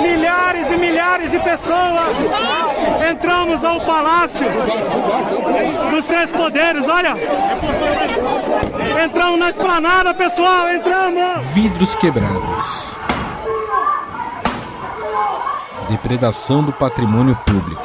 milhares e milhares de pessoas entramos ao Palácio dos Três Poderes, olha. Entramos na esplanada, pessoal, entramos. Vidros quebrados. Depredação do patrimônio público.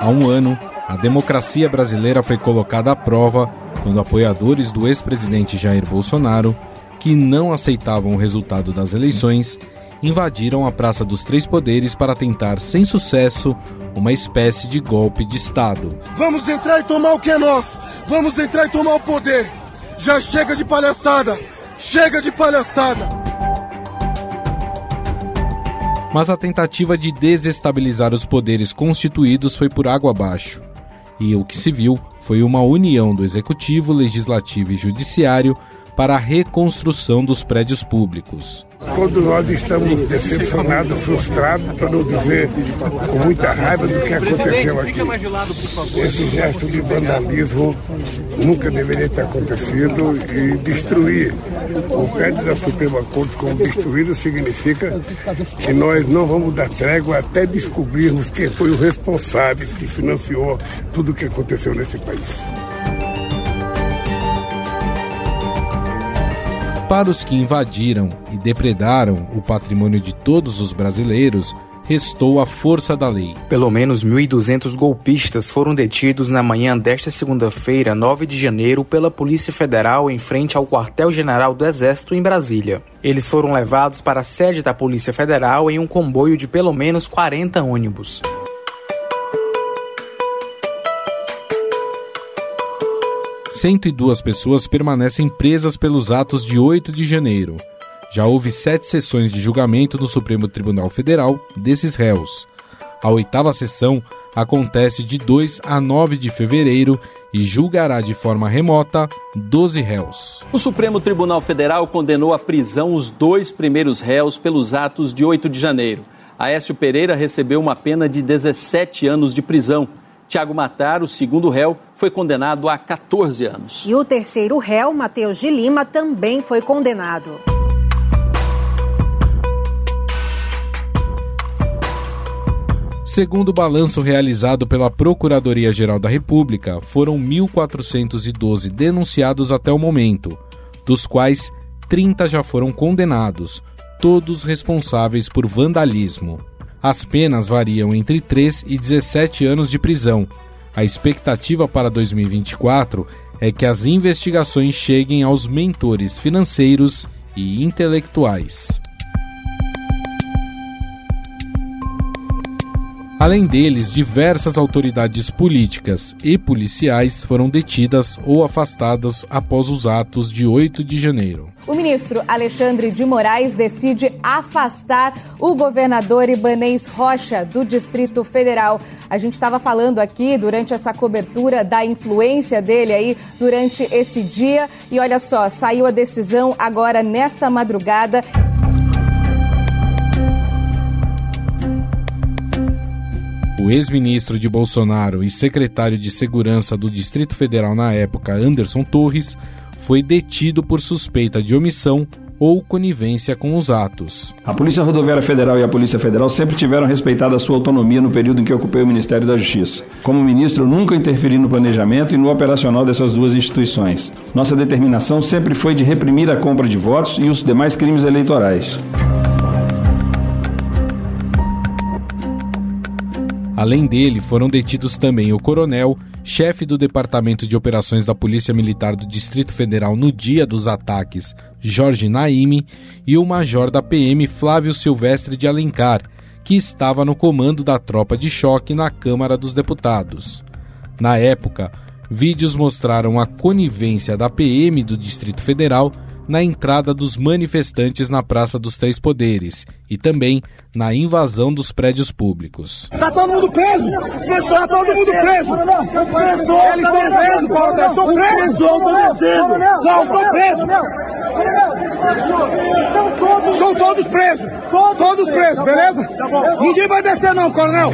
Há um ano, a democracia brasileira foi colocada à prova quando apoiadores do ex-presidente Jair Bolsonaro, que não aceitavam o resultado das eleições, invadiram a Praça dos Três Poderes para tentar, sem sucesso, uma espécie de golpe de Estado. Vamos entrar e tomar o que é nosso! Vamos entrar e tomar o poder! Já chega de palhaçada! Chega de palhaçada! Mas a tentativa de desestabilizar os poderes constituídos foi por água abaixo. E o que se viu foi uma união do executivo, legislativo e judiciário para a reconstrução dos prédios públicos. Todos nós estamos decepcionados, frustrados, para não dizer com muita raiva do que aconteceu aqui. Esse gesto de vandalismo nunca deveria ter acontecido e destruir o prédio da Suprema Corte como destruído significa que nós não vamos dar trégua até descobrirmos quem foi o responsável que financiou tudo o que aconteceu nesse país. Para os que invadiram e depredaram o patrimônio de todos os brasileiros, restou a força da lei. Pelo menos 1.200 golpistas foram detidos na manhã desta segunda-feira, 9 de janeiro, pela Polícia Federal em frente ao Quartel-General do Exército em Brasília. Eles foram levados para a sede da Polícia Federal em um comboio de pelo menos 40 ônibus. 102 pessoas permanecem presas pelos atos de 8 de janeiro. Já houve sete sessões de julgamento no Supremo Tribunal Federal desses réus. A oitava sessão acontece de 2 a 9 de fevereiro e julgará de forma remota 12 réus. O Supremo Tribunal Federal condenou à prisão os dois primeiros réus pelos atos de 8 de janeiro. Aécio Pereira recebeu uma pena de 17 anos de prisão. Tiago Matar, o segundo réu, foi condenado a 14 anos. E o terceiro réu, Matheus de Lima, também foi condenado. Segundo o balanço realizado pela Procuradoria-Geral da República, foram 1.412 denunciados até o momento, dos quais 30 já foram condenados, todos responsáveis por vandalismo. As penas variam entre 3 e 17 anos de prisão. A expectativa para 2024 é que as investigações cheguem aos mentores financeiros e intelectuais. Além deles, diversas autoridades políticas e policiais foram detidas ou afastadas após os atos de 8 de janeiro. O ministro Alexandre de Moraes decide afastar o governador Ibanês Rocha do Distrito Federal. A gente estava falando aqui durante essa cobertura da influência dele aí durante esse dia e olha só, saiu a decisão agora nesta madrugada. O ex-ministro de Bolsonaro e secretário de Segurança do Distrito Federal na época, Anderson Torres, foi detido por suspeita de omissão ou conivência com os atos. A Polícia Rodoviária Federal e a Polícia Federal sempre tiveram respeitado a sua autonomia no período em que ocupei o Ministério da Justiça. Como ministro, nunca interferi no planejamento e no operacional dessas duas instituições. Nossa determinação sempre foi de reprimir a compra de votos e os demais crimes eleitorais. Além dele, foram detidos também o coronel, chefe do Departamento de Operações da Polícia Militar do Distrito Federal no dia dos ataques, Jorge Naime, e o major da PM Flávio Silvestre de Alencar, que estava no comando da tropa de choque na Câmara dos Deputados. Na época, vídeos mostraram a conivência da PM do Distrito Federal na entrada dos manifestantes na Praça dos Três Poderes e também na invasão dos prédios públicos. Tá todo mundo preso! Tá todo mundo preso! Eles estão presos, Paulo! Eu sou preso! Estou descendo! Não, estou preso! Estão todos presos! Todos presos, beleza? Ninguém vai descer não, coronel!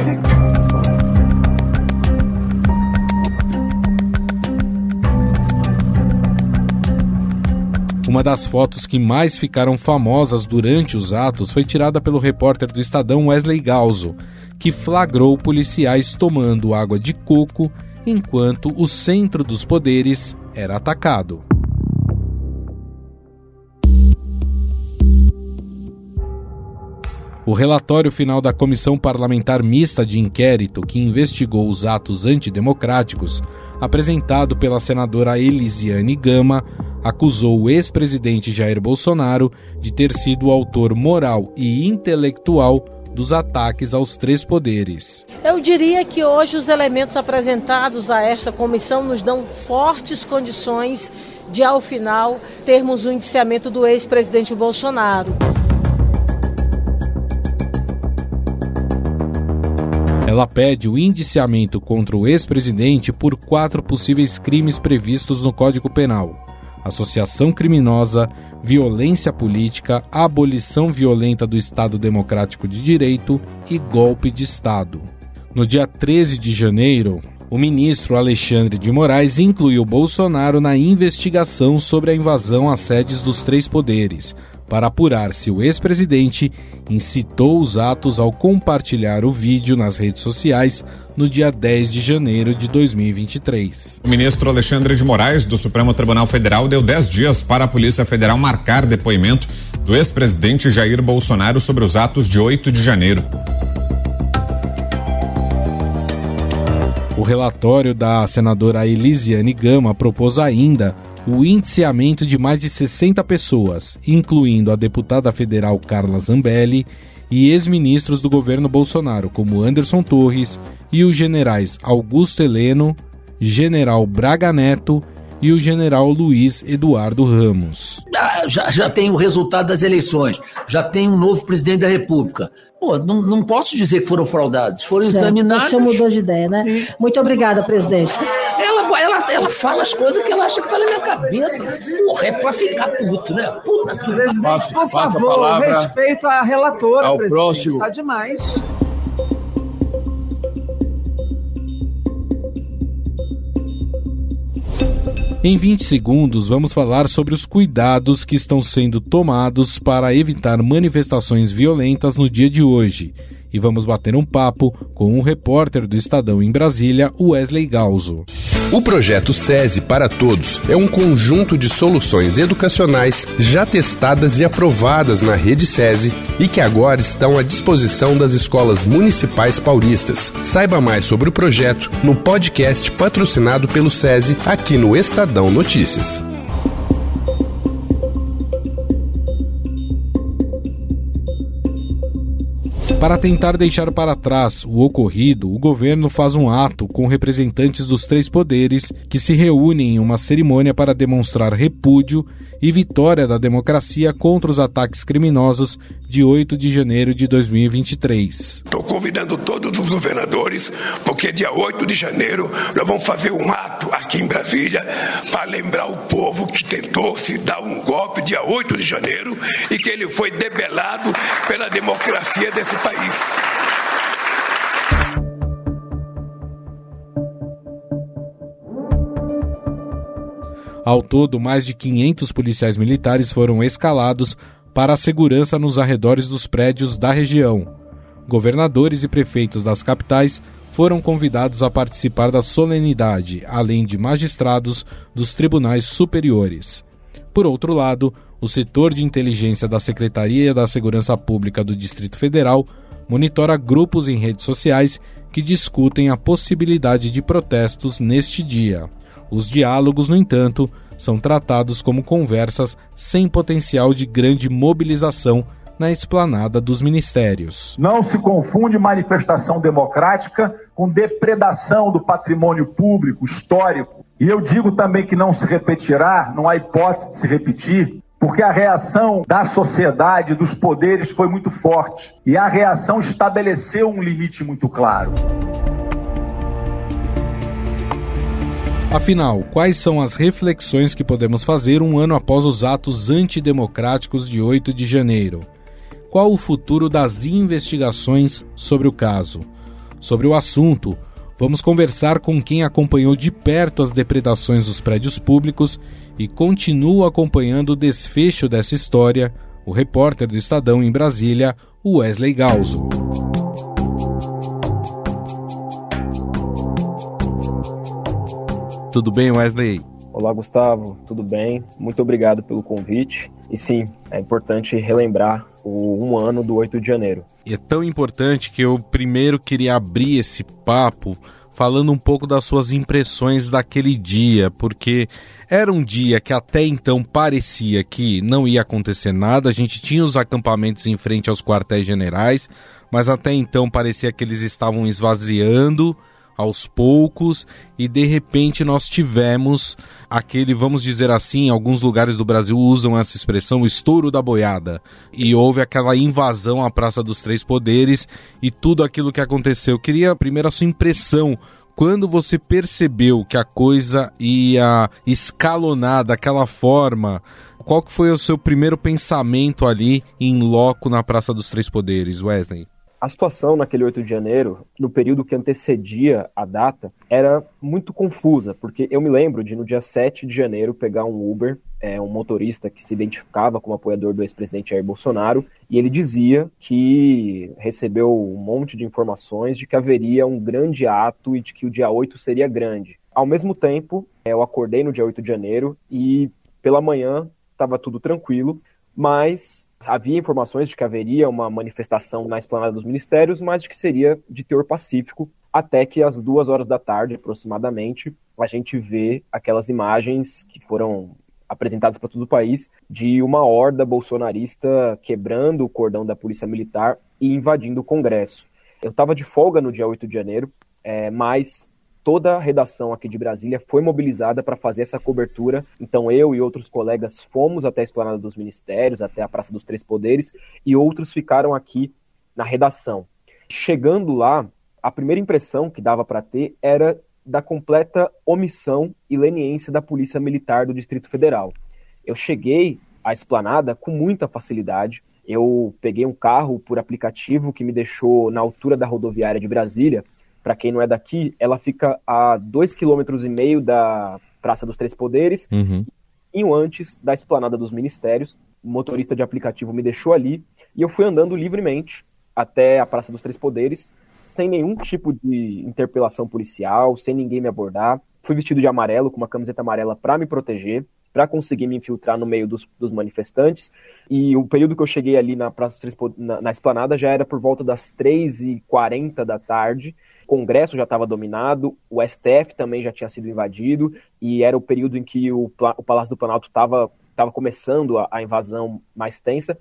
Uma das fotos que mais ficaram famosas durante os atos foi tirada pelo repórter do Estadão Wesley Galzo, que flagrou policiais tomando água de coco enquanto o centro dos poderes era atacado. O relatório final da Comissão Parlamentar Mista de Inquérito, que investigou os atos antidemocráticos, apresentado pela senadora Elisiane Gama, acusou o ex-presidente Jair Bolsonaro de ter sido o autor moral e intelectual dos ataques aos três poderes. Eu diria que hoje os elementos apresentados a esta comissão nos dão fortes condições de, ao final, termos o indiciamento do ex-presidente Bolsonaro. Ela pede o indiciamento contra o ex-presidente por quatro possíveis crimes previstos no Código Penal: associação criminosa, violência política, abolição violenta do Estado Democrático de Direito e golpe de Estado. No dia 13 de janeiro, o ministro Alexandre de Moraes incluiu Bolsonaro na investigação sobre a invasão às sedes dos três poderes, para apurar se o ex-presidente incitou os atos ao compartilhar o vídeo nas redes sociais no dia 10 de janeiro de 2023. O ministro Alexandre de Moraes, do Supremo Tribunal Federal, deu 10 dias para a Polícia Federal marcar depoimento do ex-presidente Jair Bolsonaro sobre os atos de 8 de janeiro. O relatório da senadora Elisiane Gama propôs ainda o indiciamento de mais de 60 pessoas, incluindo a deputada federal Carla Zambelli e ex-ministros do governo Bolsonaro, como Anderson Torres e os generais Augusto Heleno, general Braga Neto e o general Luiz Eduardo Ramos. Ah, já, já tem o resultado das eleições, já tem um novo presidente da República. Pô, não, não posso dizer que foram fraudados, foram certo. examinados. O senhor mudou de ideia, né? Muito obrigada, presidente. Ela, ela, fala as coisas que ela acha que tá na minha cabeça. Porra, é pra ficar puto, né? Puta que Presidente, por favor, respeito à relatora, ao presidente. Próximo. Tá demais. Em 20 segundos, vamos falar sobre os cuidados que estão sendo tomados para evitar manifestações violentas no dia de hoje e vamos bater um papo com um repórter do Estadão em Brasília, Wesley Galzo. O projeto SESI para Todos é um conjunto de soluções educacionais já testadas e aprovadas na rede SESI e que agora estão à disposição das escolas municipais paulistas. Saiba mais sobre o projeto no podcast patrocinado pelo SESI aqui no Estadão Notícias. Para tentar deixar para trás o ocorrido, o governo faz um ato com representantes dos três poderes que se reúnem em uma cerimônia para demonstrar repúdio e vitória da democracia contra os ataques criminosos de 8 de janeiro de 2023. Estou convidando todos os governadores, porque dia 8 de janeiro nós vamos fazer um ato aqui em Brasília para lembrar o povo que tentou se dar um golpe dia 8 de janeiro e que ele foi debelado pela democracia desse país. Ao todo, mais de 500 policiais militares foram escalados para a segurança nos arredores dos prédios da região. Governadores e prefeitos das capitais foram convidados a participar da solenidade, além de magistrados dos tribunais superiores. Por outro lado, o setor de inteligência da Secretaria da Segurança Pública do Distrito Federal monitora grupos em redes sociais que discutem a possibilidade de protestos neste dia. Os diálogos, no entanto, são tratados como conversas sem potencial de grande mobilização na esplanada dos ministérios. Não se confunde manifestação democrática com depredação do patrimônio público, histórico. E eu digo também que não se repetirá, não há hipótese de se repetir, porque a reação da sociedade, dos poderes, foi muito forte. E a reação estabeleceu um limite muito claro. Afinal, quais são as reflexões que podemos fazer um ano após os atos antidemocráticos de 8 de janeiro? Qual o futuro das investigações sobre o caso? Sobre o assunto, Vamos conversar com quem acompanhou de perto as depredações dos prédios públicos e continua acompanhando o desfecho dessa história, o repórter do Estadão em Brasília, Wesley Galzo. Tudo bem, Wesley? Olá, Gustavo. Tudo bem? Muito obrigado pelo convite. E sim, é importante relembrar o um ano do 8 de janeiro. E é tão importante que eu primeiro queria abrir esse papo falando um pouco das suas impressões daquele dia, porque era um dia que até então parecia que não ia acontecer nada, a gente tinha os acampamentos em frente aos quartéis generais, mas até então parecia que eles estavam esvaziando aos poucos e de repente nós tivemos aquele, vamos dizer assim, alguns lugares do Brasil usam essa expressão, o estouro da boiada. E houve aquela invasão à Praça dos Três Poderes e tudo aquilo que aconteceu. Eu queria primeiro a sua impressão quando você percebeu que a coisa ia escalonar daquela forma, qual que foi o seu primeiro pensamento ali em loco na Praça dos Três Poderes, Wesley? A situação naquele 8 de janeiro, no período que antecedia a data, era muito confusa, porque eu me lembro de no dia 7 de janeiro pegar um Uber, é, um motorista que se identificava como apoiador do ex-presidente Jair Bolsonaro, e ele dizia que recebeu um monte de informações de que haveria um grande ato e de que o dia 8 seria grande. Ao mesmo tempo, eu acordei no dia 8 de janeiro e pela manhã estava tudo tranquilo, mas havia informações de que haveria uma manifestação na esplanada dos ministérios, mas de que seria de teor pacífico, até que às duas horas da tarde, aproximadamente, a gente vê aquelas imagens que foram apresentadas para todo o país de uma horda bolsonarista quebrando o cordão da polícia militar e invadindo o Congresso. Eu estava de folga no dia 8 de janeiro, é, mas toda a redação aqui de Brasília foi mobilizada para fazer essa cobertura. Então eu e outros colegas fomos até a Esplanada dos Ministérios, até a Praça dos Três Poderes, e outros ficaram aqui na redação. Chegando lá, a primeira impressão que dava para ter era da completa omissão e leniência da Polícia Militar do Distrito Federal. Eu cheguei à esplanada com muita facilidade. Eu peguei um carro por aplicativo que me deixou na altura da rodoviária de Brasília para quem não é daqui, ela fica a dois quilômetros e meio da Praça dos Três Poderes, uhum. e antes da Esplanada dos Ministérios. O motorista de aplicativo me deixou ali e eu fui andando livremente até a Praça dos Três Poderes, sem nenhum tipo de interpelação policial, sem ninguém me abordar. Fui vestido de amarelo, com uma camiseta amarela para me proteger, para conseguir me infiltrar no meio dos, dos, manifestantes. E o período que eu cheguei ali na Praça dos Três na, na esplanada já era por volta das 3h40 da tarde. O Congresso já estava dominado, o STF também já tinha sido invadido, e era o período em que o, o Palácio do Planalto estava tava começando a, a invasão mais tensa.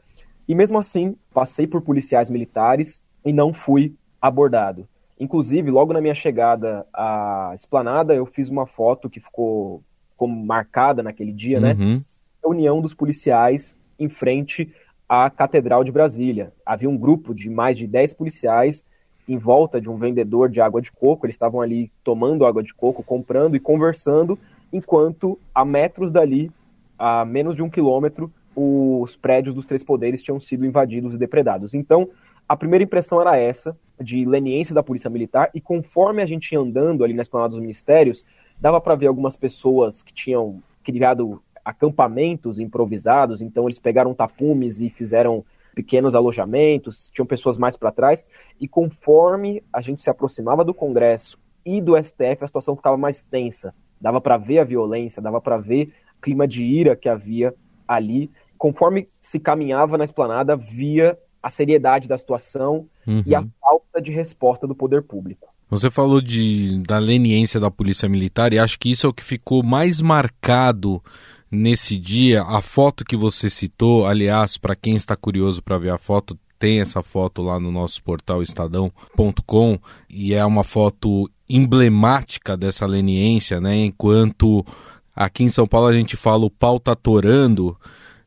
E mesmo assim, passei por policiais militares e não fui abordado. Inclusive, logo na minha chegada à esplanada, eu fiz uma foto que ficou como marcada naquele dia, né? uhum. né? Reunião dos policiais em frente à Catedral de Brasília. Havia um grupo de mais de 10 policiais em volta de um vendedor de água de coco. Eles estavam ali tomando água de coco, comprando e conversando, enquanto a metros dali, a menos de um quilômetro, os prédios dos Três Poderes tinham sido invadidos e depredados. Então, a primeira impressão era essa, de leniência da Polícia Militar, e conforme a gente ia andando ali na esplanada dos ministérios, dava para ver algumas pessoas que tinham criado acampamentos improvisados, então eles pegaram tapumes e fizeram pequenos alojamentos, tinham pessoas mais para trás, e conforme a gente se aproximava do Congresso e do STF, a situação ficava mais tensa. Dava para ver a violência, dava para ver o clima de ira que havia ali. Conforme se caminhava na esplanada, via a seriedade da situação uhum. e a falta de resposta do poder público. Você falou de, da leniência da polícia militar e acho que isso é o que ficou mais marcado nesse dia. A foto que você citou, aliás, para quem está curioso para ver a foto, tem essa foto lá no nosso portal estadão.com e é uma foto emblemática dessa leniência, né? Enquanto aqui em São Paulo a gente fala o pau tá torando,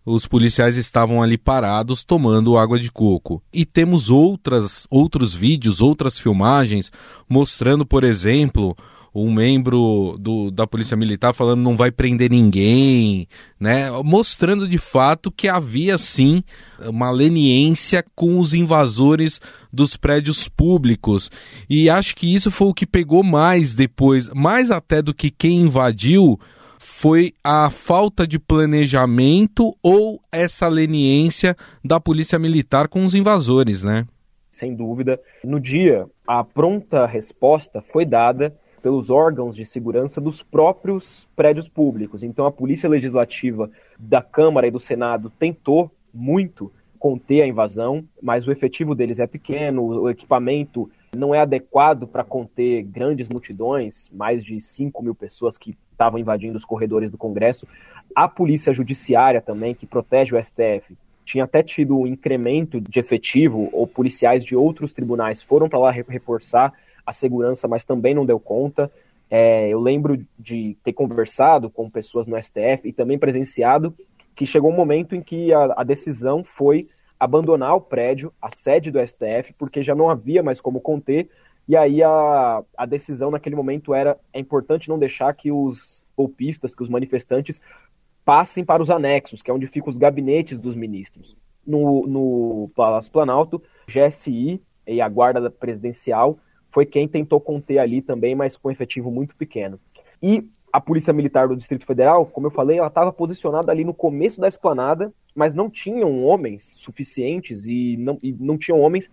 os policiais estavam ali parados tomando água de coco. E temos outras outros vídeos, outras filmagens mostrando, por exemplo, um membro do, da Polícia Militar falando não vai prender ninguém, né? Mostrando de fato que havia sim uma leniência com os invasores dos prédios públicos. E acho que isso foi o que pegou mais depois, mais até do que quem invadiu, foi a falta de planejamento ou essa leniência da Polícia Militar com os invasores, né? Sem dúvida. No dia, a pronta resposta foi dada pelos órgãos de segurança dos próprios prédios públicos. Então, a Polícia Legislativa da Câmara e do Senado tentou muito conter a invasão, mas o efetivo deles é pequeno, o equipamento não é adequado para conter grandes multidões, mais de 5 mil pessoas que estavam invadindo os corredores do Congresso. A Polícia Judiciária também, que protege o STF, tinha até tido um incremento de efetivo, ou policiais de outros tribunais foram para lá reforçar a segurança, mas também não deu conta. É, eu lembro de ter conversado com pessoas no STF e também presenciado que chegou um momento em que a, a decisão foi abandonar o prédio, a sede do STF, porque já não havia mais como conter, e aí a, a decisão naquele momento era: é importante não deixar que os golpistas, que os manifestantes passem para os anexos, que é onde ficam os gabinetes dos ministros. No, no Palácio Planalto, GSI e a Guarda Presidencial foi quem tentou conter ali também, mas com um efetivo muito pequeno. E a Polícia Militar do Distrito Federal, como eu falei, ela estava posicionada ali no começo da esplanada, mas não tinham homens suficientes e não, e não tinham homens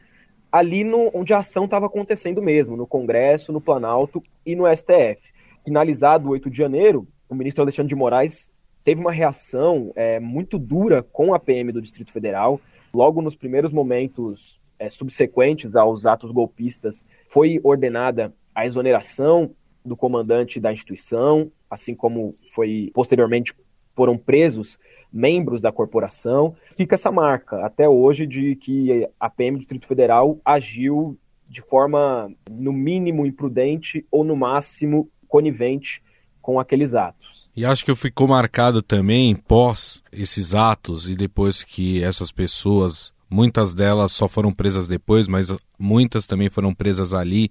ali no, onde a ação estava acontecendo mesmo, no Congresso, no Planalto e no STF. Finalizado o 8 de janeiro, o ministro Alexandre de Moraes teve uma reação é, muito dura com a PM do Distrito Federal. Logo nos primeiros momentos é, subsequentes aos atos golpistas, foi ordenada a exoneração do comandante da instituição, assim como foi posteriormente foram presos membros da corporação. Fica essa marca até hoje de que a PM do Distrito Federal agiu de forma, no mínimo, imprudente ou, no máximo, conivente com aqueles atos. E acho que ficou marcado também, pós esses atos e depois que essas pessoas, muitas delas só foram presas depois, mas muitas também foram presas ali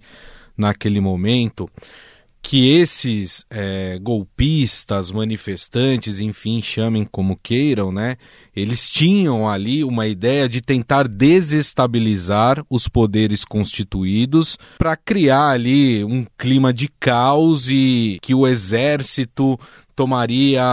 naquele momento que esses é, golpistas, manifestantes, enfim, chamem como queiram, né? Eles tinham ali uma ideia de tentar desestabilizar os poderes constituídos para criar ali um clima de caos e que o exército tomaria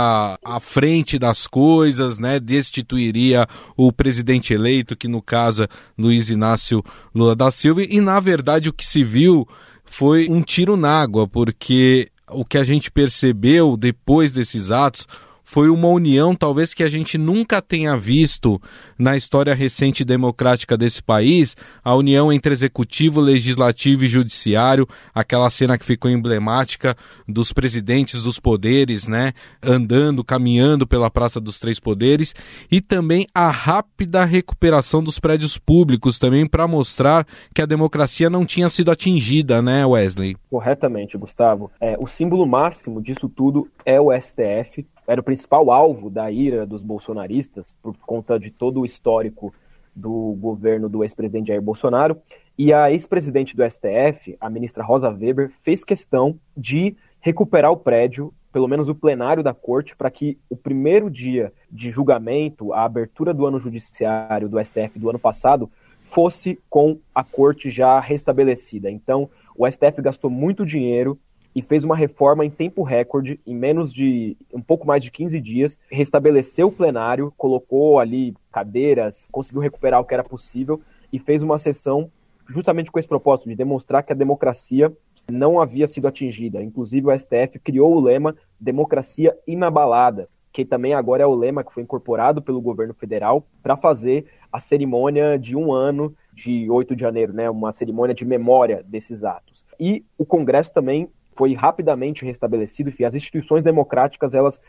a frente das coisas, né? Destituiria o presidente eleito, que no caso Luiz Inácio Lula da Silva, e na verdade o que se viu foi um tiro na água, porque o que a gente percebeu depois desses atos foi uma união talvez que a gente nunca tenha visto na história recente democrática desse país, a união entre executivo, legislativo e judiciário, aquela cena que ficou emblemática dos presidentes dos poderes, né, andando, caminhando pela Praça dos Três Poderes, e também a rápida recuperação dos prédios públicos também para mostrar que a democracia não tinha sido atingida, né, Wesley? Corretamente, Gustavo. É, o símbolo máximo disso tudo é o STF, era o principal alvo da ira dos bolsonaristas, por conta de todo o histórico do governo do ex-presidente Jair Bolsonaro. E a ex-presidente do STF, a ministra Rosa Weber, fez questão de recuperar o prédio, pelo menos o plenário da corte, para que o primeiro dia de julgamento, a abertura do ano judiciário do STF do ano passado, fosse com a corte já restabelecida. Então, o STF gastou muito dinheiro e fez uma reforma em tempo recorde, em menos de um pouco mais de 15 dias, restabeleceu o plenário, colocou ali cadeiras, conseguiu recuperar o que era possível e fez uma sessão justamente com esse propósito de demonstrar que a democracia não havia sido atingida. Inclusive o STF criou o lema democracia inabalada, que também agora é o lema que foi incorporado pelo governo federal para fazer a cerimônia de um ano de 8 de janeiro, né, uma cerimônia de memória desses atos. E o Congresso também foi rapidamente restabelecido. Enfim, as instituições democráticas elas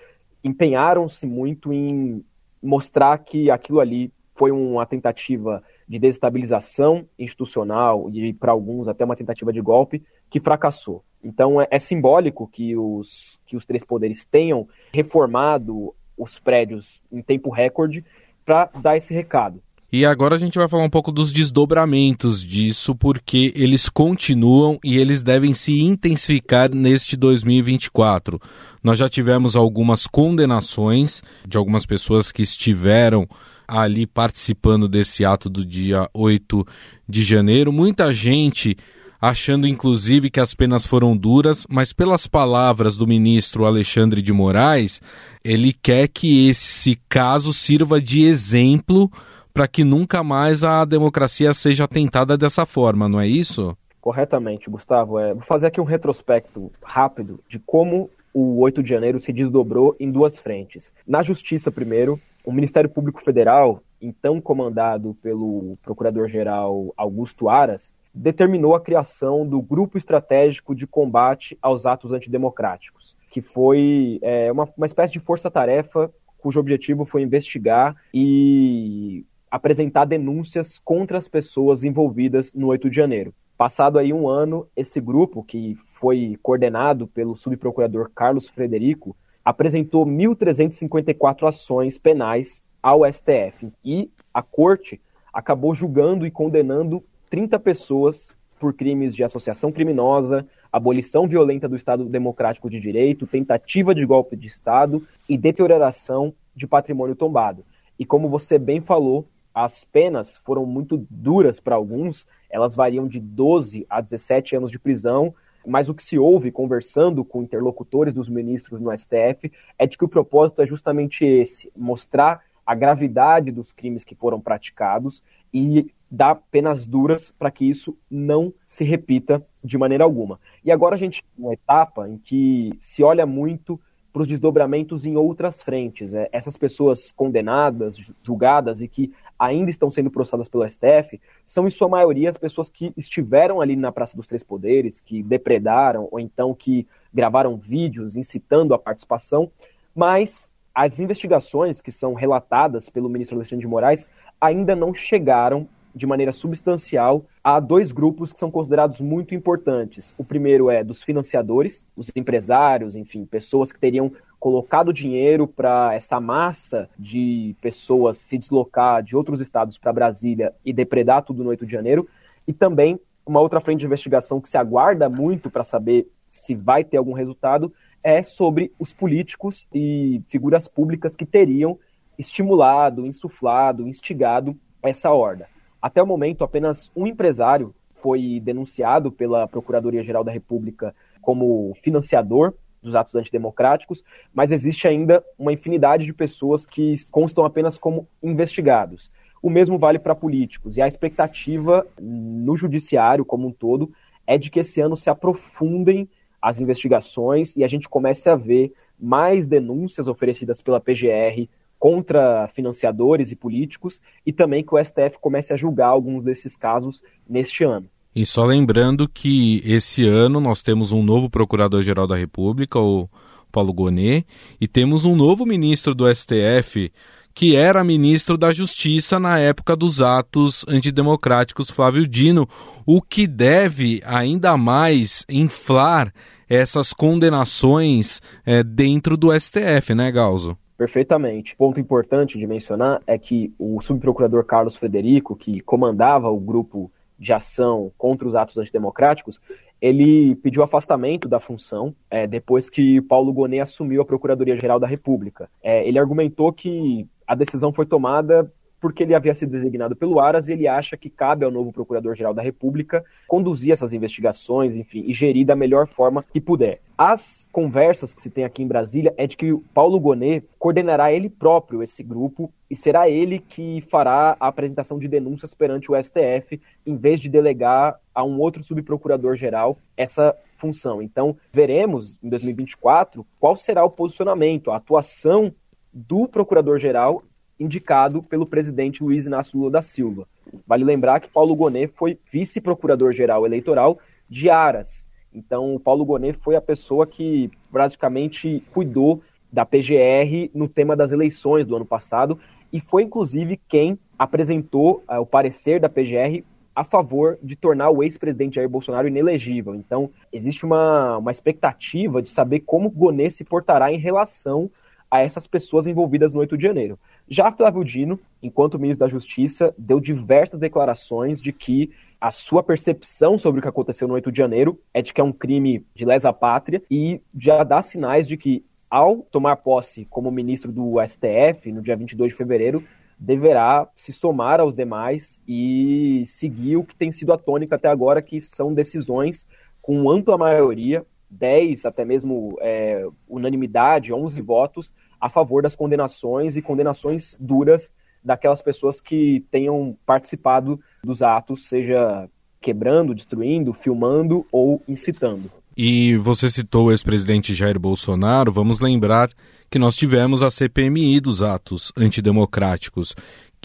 empenharam-se muito em mostrar que aquilo ali foi uma tentativa de desestabilização institucional e para alguns até uma tentativa de golpe que fracassou. Então é, é simbólico que os, que os três poderes tenham reformado os prédios em tempo recorde para dar esse recado. E agora a gente vai falar um pouco dos desdobramentos disso, porque eles continuam e eles devem se intensificar neste 2024. Nós já tivemos algumas condenações de algumas pessoas que estiveram ali participando desse ato do dia 8 de janeiro. Muita gente achando inclusive que as penas foram duras, mas pelas palavras do ministro Alexandre de Moraes, ele quer que esse caso sirva de exemplo para que nunca mais a democracia seja atentada dessa forma, não é isso? Corretamente, Gustavo. É, vou fazer aqui um retrospecto rápido de como o 8 de janeiro se desdobrou em duas frentes. Na Justiça, primeiro, o Ministério Público Federal, então comandado pelo Procurador-Geral Augusto Aras, determinou a criação do Grupo Estratégico de Combate aos Atos Antidemocráticos, que foi é, uma, uma espécie de força-tarefa cujo objetivo foi investigar e apresentar denúncias contra as pessoas envolvidas no 8 de janeiro. Passado aí um ano, esse grupo, que foi coordenado pelo subprocurador Carlos Frederico, apresentou 1.354 ações penais ao STF e a corte acabou julgando e condenando 30 pessoas por crimes de associação criminosa, abolição violenta do Estado Democrático de Direito, tentativa de golpe de Estado e deterioração de patrimônio tombado. E como você bem falou, as penas foram muito duras para alguns, elas variam de 12 a 17 anos de prisão, mas o que se ouve conversando com interlocutores dos ministros no STF é de que o propósito é justamente esse: mostrar a gravidade dos crimes que foram praticados e dar penas duras para que isso não se repita de maneira alguma. E agora a gente tem uma etapa em que se olha muito para os desdobramentos em outras frentes. Né? Essas pessoas condenadas, julgadas e que ainda estão sendo processadas pelo STF são, em sua maioria, as pessoas que estiveram ali na Praça dos Três Poderes, que depredaram ou então que gravaram vídeos incitando a participação, mas as investigações que são relatadas pelo ministro Alexandre de Moraes ainda não chegaram de maneira substancial a dois grupos que são considerados muito importantes. O primeiro é dos financiadores, os empresários, enfim, pessoas que teriam colocado dinheiro para essa massa de pessoas se deslocar de outros estados para Brasília e depredar tudo no 8 de janeiro. E também uma outra frente de investigação que se aguarda muito para saber se vai ter algum resultado é sobre os políticos e figuras públicas que teriam estimulado, insuflado, instigado essa horda. Até o momento, apenas um empresário foi denunciado pela Procuradoria-Geral da República como financiador dos atos antidemocráticos, mas existe ainda uma infinidade de pessoas que constam apenas como investigados. O mesmo vale para políticos, e a expectativa no judiciário como um todo é de que esse ano se aprofundem as investigações e a gente comece a ver mais denúncias oferecidas pela PGR contra financiadores e políticos e também que o STF comece a julgar alguns desses casos neste ano. E só lembrando que esse ano nós temos um novo Procurador-Geral da República, o Paulo Gonet, e temos um novo ministro do STF, que era ministro da Justiça na época dos atos antidemocráticos, Flávio Dino, o que deve ainda mais inflar essas condenações é, dentro do STF, né, Galzo? Perfeitamente. Ponto importante de mencionar é que o subprocurador Carlos Frederico, que comandava o grupo de ação contra os atos antidemocráticos, ele pediu afastamento da função é, depois que Paulo Gonet assumiu a Procuradoria-Geral da República. É, ele argumentou que a decisão foi tomada porque ele havia sido designado pelo Aras e ele acha que cabe ao novo Procurador-Geral da República conduzir essas investigações, enfim, e gerir da melhor forma que puder. As conversas que se tem aqui em Brasília é de que o Paulo Gonet coordenará ele próprio esse grupo e será ele que fará a apresentação de denúncias perante o STF, em vez de delegar a um outro subprocurador-geral essa função. Então, veremos em 2024 qual será o posicionamento, a atuação do procurador-geral indicado pelo presidente Luiz Inácio Lula da Silva. Vale lembrar que Paulo Gonet foi vice-procurador-geral eleitoral de Aras. Então, o Paulo Gonet foi a pessoa que praticamente cuidou da PGR no tema das eleições do ano passado e foi, inclusive, quem apresentou uh, o parecer da PGR a favor de tornar o ex-presidente Jair Bolsonaro inelegível. Então, existe uma, uma expectativa de saber como Gonet se portará em relação a essas pessoas envolvidas no 8 de janeiro. Já Flávio Dino, enquanto ministro da Justiça, deu diversas declarações de que a sua percepção sobre o que aconteceu no 8 de janeiro é de que é um crime de lesa pátria e já dá sinais de que, ao tomar posse como ministro do STF, no dia 22 de fevereiro, deverá se somar aos demais e seguir o que tem sido a tônica até agora, que são decisões com ampla maioria, 10, até mesmo é, unanimidade, 11 votos, a favor das condenações e condenações duras daquelas pessoas que tenham participado dos atos, seja quebrando, destruindo, filmando ou incitando. E você citou o ex-presidente Jair Bolsonaro, vamos lembrar que nós tivemos a CPMI dos atos antidemocráticos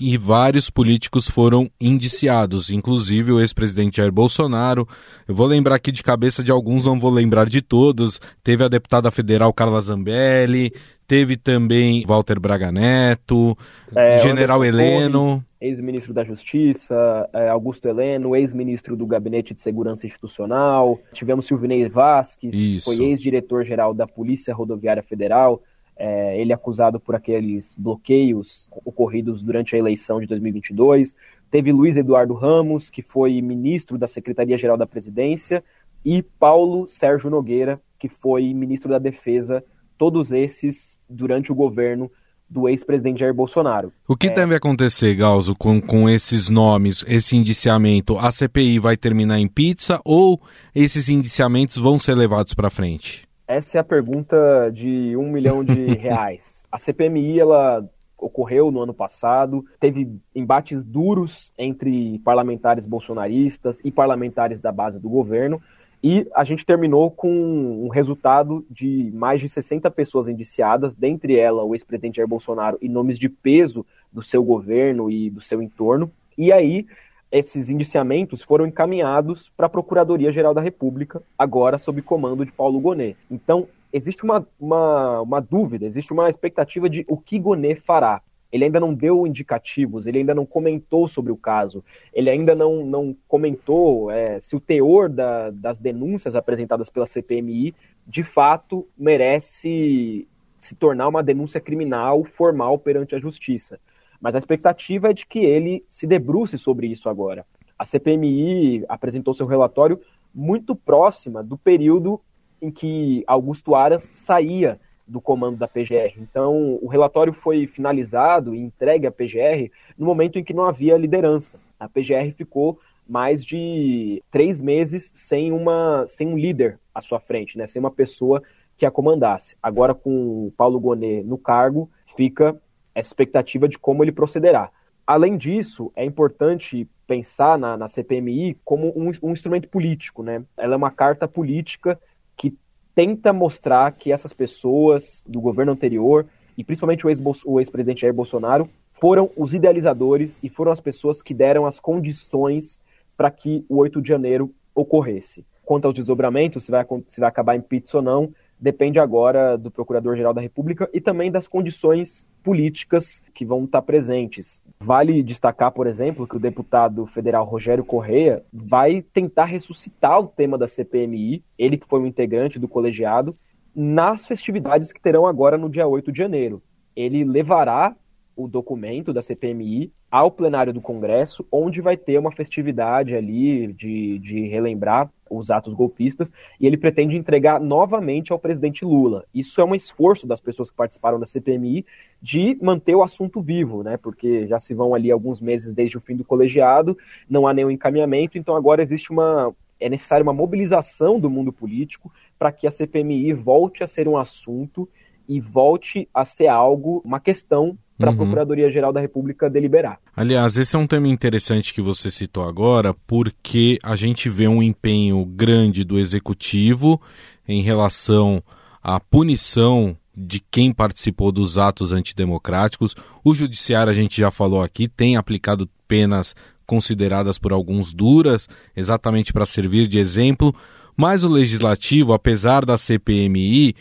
e vários políticos foram indiciados, inclusive o ex-presidente Jair Bolsonaro. Eu vou lembrar aqui de cabeça de alguns, não vou lembrar de todos. Teve a deputada federal Carla Zambelli, teve também Walter Braga Neto, é, General Heleno. Ex-ministro da Justiça, é, Augusto Heleno, ex-ministro do Gabinete de Segurança Institucional. Tivemos Silvinei Vasques, Isso. foi ex-diretor-geral da Polícia Rodoviária Federal é, ele é acusado por aqueles bloqueios ocorridos durante a eleição de 2022. Teve Luiz Eduardo Ramos, que foi ministro da Secretaria-Geral da Presidência, e Paulo Sérgio Nogueira, que foi ministro da Defesa, todos esses durante o governo do ex-presidente Jair Bolsonaro. O que é... deve acontecer, Galzo, com, com esses nomes, esse indiciamento? A CPI vai terminar em pizza ou esses indiciamentos vão ser levados para frente? Essa é a pergunta de um milhão de reais. A CPMI, ela ocorreu no ano passado, teve embates duros entre parlamentares bolsonaristas e parlamentares da base do governo, e a gente terminou com um resultado de mais de 60 pessoas indiciadas, dentre elas o ex-presidente Jair Bolsonaro e nomes de peso do seu governo e do seu entorno. E aí esses indiciamentos foram encaminhados para a Procuradoria-Geral da República, agora sob comando de Paulo Gonet. Então, existe uma, uma, uma dúvida, existe uma expectativa de o que Gonet fará. Ele ainda não deu indicativos, ele ainda não comentou sobre o caso, ele ainda não, não comentou é, se o teor da, das denúncias apresentadas pela CPMI de fato merece se tornar uma denúncia criminal formal perante a justiça. Mas a expectativa é de que ele se debruce sobre isso agora. A CPMI apresentou seu relatório muito próxima do período em que Augusto Aras saía do comando da PGR. Então, o relatório foi finalizado e entregue à PGR no momento em que não havia liderança. A PGR ficou mais de três meses sem, uma, sem um líder à sua frente, né? sem uma pessoa que a comandasse. Agora, com o Paulo Gonet no cargo, fica essa expectativa de como ele procederá. Além disso, é importante pensar na, na CPMI como um, um, instrumento político, né? Ela é uma carta política que tenta mostrar que essas pessoas do governo anterior, e principalmente o ex-presidente Jair Bolsonaro, foram os idealizadores e foram as pessoas que deram as condições para que o 8 de janeiro ocorresse. Quanto aos desdobramentos, se vai, se vai acabar em pizza ou não, depende agora do Procurador-Geral da República e também das condições políticas que vão estar presentes. Vale destacar, por exemplo, que o deputado federal Rogério Correia vai tentar ressuscitar o tema da CPMI, ele que foi um integrante do colegiado, nas festividades que terão agora no dia 8 de janeiro. Ele levará o documento da CPMI ao plenário do Congresso, onde vai ter uma festividade ali de, de relembrar os atos golpistas, e ele pretende entregar novamente ao presidente Lula. Isso é um esforço das pessoas que participaram da CPMI de manter o assunto vivo, né? Porque já se vão ali alguns meses desde o fim do colegiado, não há nenhum encaminhamento, então agora existe uma. É necessária uma mobilização do mundo político para que a CPMI volte a ser um assunto e volte a ser algo, uma questão para a uhum. Procuradoria-Geral da República deliberar. Aliás, esse é um tema interessante que você citou agora, porque a gente vê um empenho grande do executivo em relação à punição de quem participou dos atos antidemocráticos. O judiciário, a gente já falou aqui, tem aplicado penas consideradas por alguns duras, exatamente para servir de exemplo. Mas o legislativo, apesar da CPMI,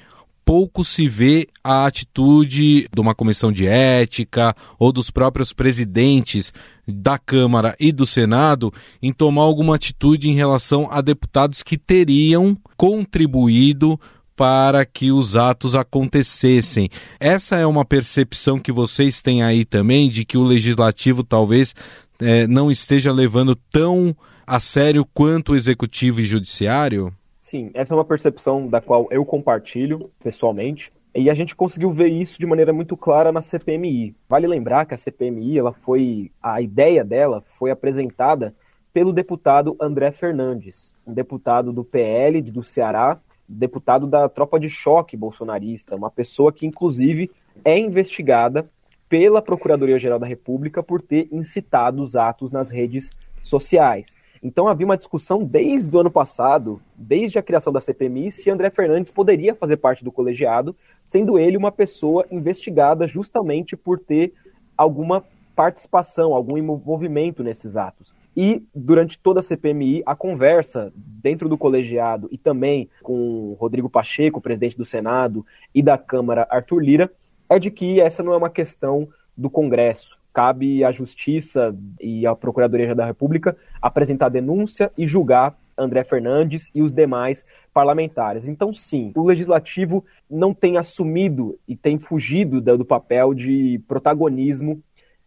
pouco se vê a atitude de uma comissão de ética ou dos próprios presidentes da Câmara e do Senado em tomar alguma atitude em relação a deputados que teriam contribuído para que os atos acontecessem. Essa é uma percepção que vocês têm aí também de que o legislativo talvez é, não esteja levando tão a sério quanto o executivo e judiciário? Sim, essa é uma percepção da qual eu compartilho pessoalmente. E a gente conseguiu ver isso de maneira muito clara na CPMI. Vale lembrar que a CPMI, ela foi, a ideia dela foi apresentada pelo deputado André Fernandes, um deputado do PL do Ceará, deputado da tropa de choque bolsonarista, uma pessoa que inclusive é investigada pela Procuradoria-Geral da República por ter incitado os atos nas redes sociais. Então havia uma discussão desde o ano passado, desde a criação da CPMI, se André Fernandes poderia fazer parte do colegiado, sendo ele uma pessoa investigada justamente por ter alguma participação, algum envolvimento nesses atos. E durante toda a CPMI, a conversa dentro do colegiado e também com Rodrigo Pacheco, presidente do Senado, e da Câmara, Arthur Lira, é de que essa não é uma questão do Congresso, cabe à Justiça e à Procuradoria da República apresentar denúncia e julgar André Fernandes e os demais parlamentares. Então, sim, o legislativo não tem assumido e tem fugido do papel de protagonismo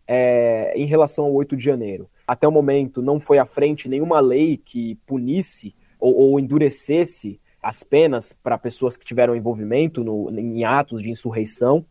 é, em relação ao 8 de janeiro. Até o momento, não foi à frente nenhuma lei que punisse ou, ou endurecesse as penas para pessoas que tiveram envolvimento no, em atos de insurreição.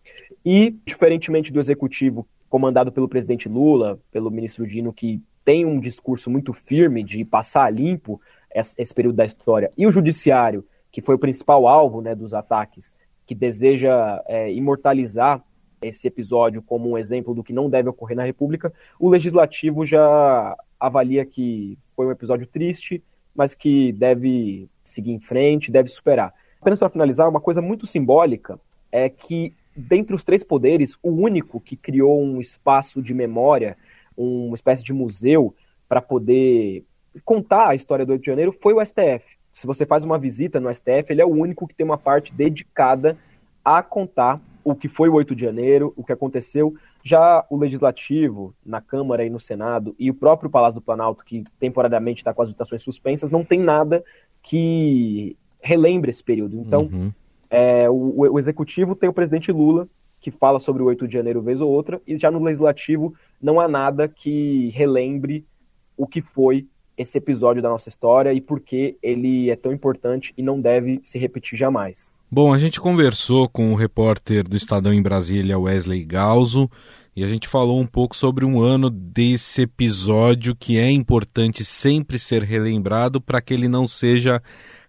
E, diferentemente do executivo comandado pelo presidente Lula, pelo ministro Dino, que tem um discurso muito firme de passar limpo esse, período da história, e o judiciário, que foi o principal alvo né, dos ataques, que deseja é, imortalizar esse episódio como um exemplo do que não deve ocorrer na República, o legislativo já avalia que foi um episódio triste, mas que deve seguir em frente, deve superar. Apenas para finalizar, uma coisa muito simbólica é que dentre os três poderes, o único que criou um espaço de memória, uma espécie de museu para poder contar a história do 8 de janeiro foi o STF. Se você faz uma visita no STF, ele é o único que tem uma parte dedicada a contar o que foi o 8 de janeiro, o que aconteceu. Já o Legislativo, na Câmara e no Senado, e o próprio Palácio do Planalto, que temporariamente está com as votações suspensas, não tem nada que relembre esse período. Então, uhum. É, o, o, executivo tem o presidente Lula, que fala sobre o 8 de janeiro vez ou outra, e já no legislativo não há nada que relembre o que foi esse episódio da nossa história e por que ele é tão importante e não deve se repetir jamais. Bom, a gente conversou com o repórter do Estadão em Brasília, Wesley Galzo, e a gente falou um pouco sobre um ano desse episódio que é importante sempre ser relembrado para que ele não seja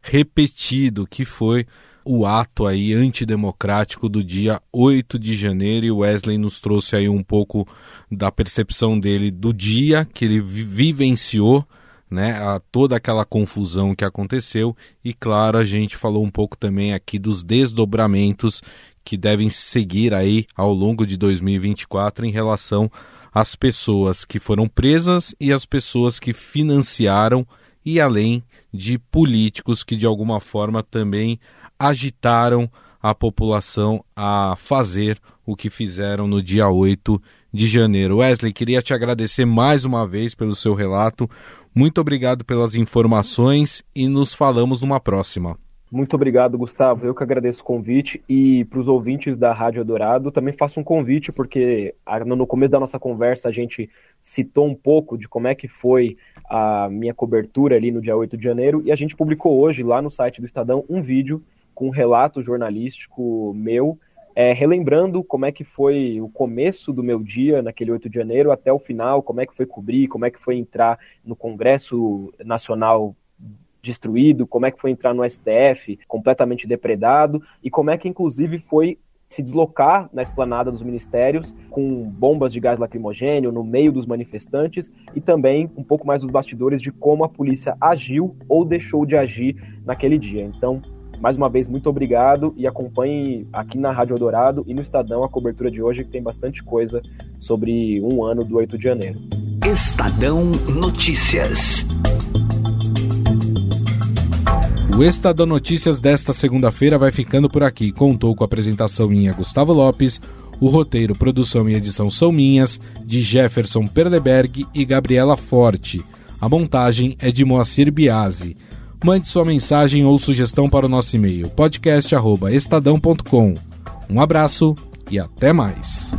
repetido, que foi o ato aí antidemocrático do dia 8 de janeiro e Wesley nos trouxe aí um pouco da percepção dele do dia que ele vivenciou, né, a toda aquela confusão que aconteceu. E claro, a gente falou um pouco também aqui dos desdobramentos que devem seguir aí ao longo de 2024 em relação às pessoas que foram presas e as pessoas que financiaram e além de políticos que de alguma forma também agitaram a população a fazer o que fizeram no dia 8 de janeiro. Wesley, queria te agradecer mais uma vez pelo seu relato. Muito obrigado pelas informações e nos falamos numa próxima. Muito obrigado, Gustavo. Eu que agradeço o convite e para os ouvintes da Rádio Dourado também faço um convite porque no começo da nossa conversa a gente citou um pouco de como é que foi a minha cobertura ali no dia 8 de janeiro e a gente publicou hoje lá no site do Estadão um vídeo com um relato jornalístico meu, é, relembrando como é que foi o começo do meu dia naquele 8 de janeiro até o final, como é que foi cobrir, como é que foi entrar no Congresso Nacional destruído, como é que foi entrar no STF completamente depredado e como é que inclusive foi se deslocar na esplanada dos ministérios com bombas de gás lacrimogênio no meio dos manifestantes e também um pouco mais dos bastidores de como a polícia agiu ou deixou de agir naquele dia. Então, mais uma vez, muito obrigado e acompanhe aqui na Rádio Eldorado e no Estadão a cobertura de hoje, que tem bastante coisa sobre um ano do 8 de janeiro. Estadão Notícias. O Estadão Notícias desta segunda-feira vai ficando por aqui. Contou com a apresentação minha Gustavo Lopes, o roteiro, produção e edição são minhas, de Jefferson Perleberg e Gabriela Forte. A montagem é de Moacir Biasi. Mande sua mensagem ou sugestão para o nosso e-mail podcast@estadão.com. Um abraço e até mais.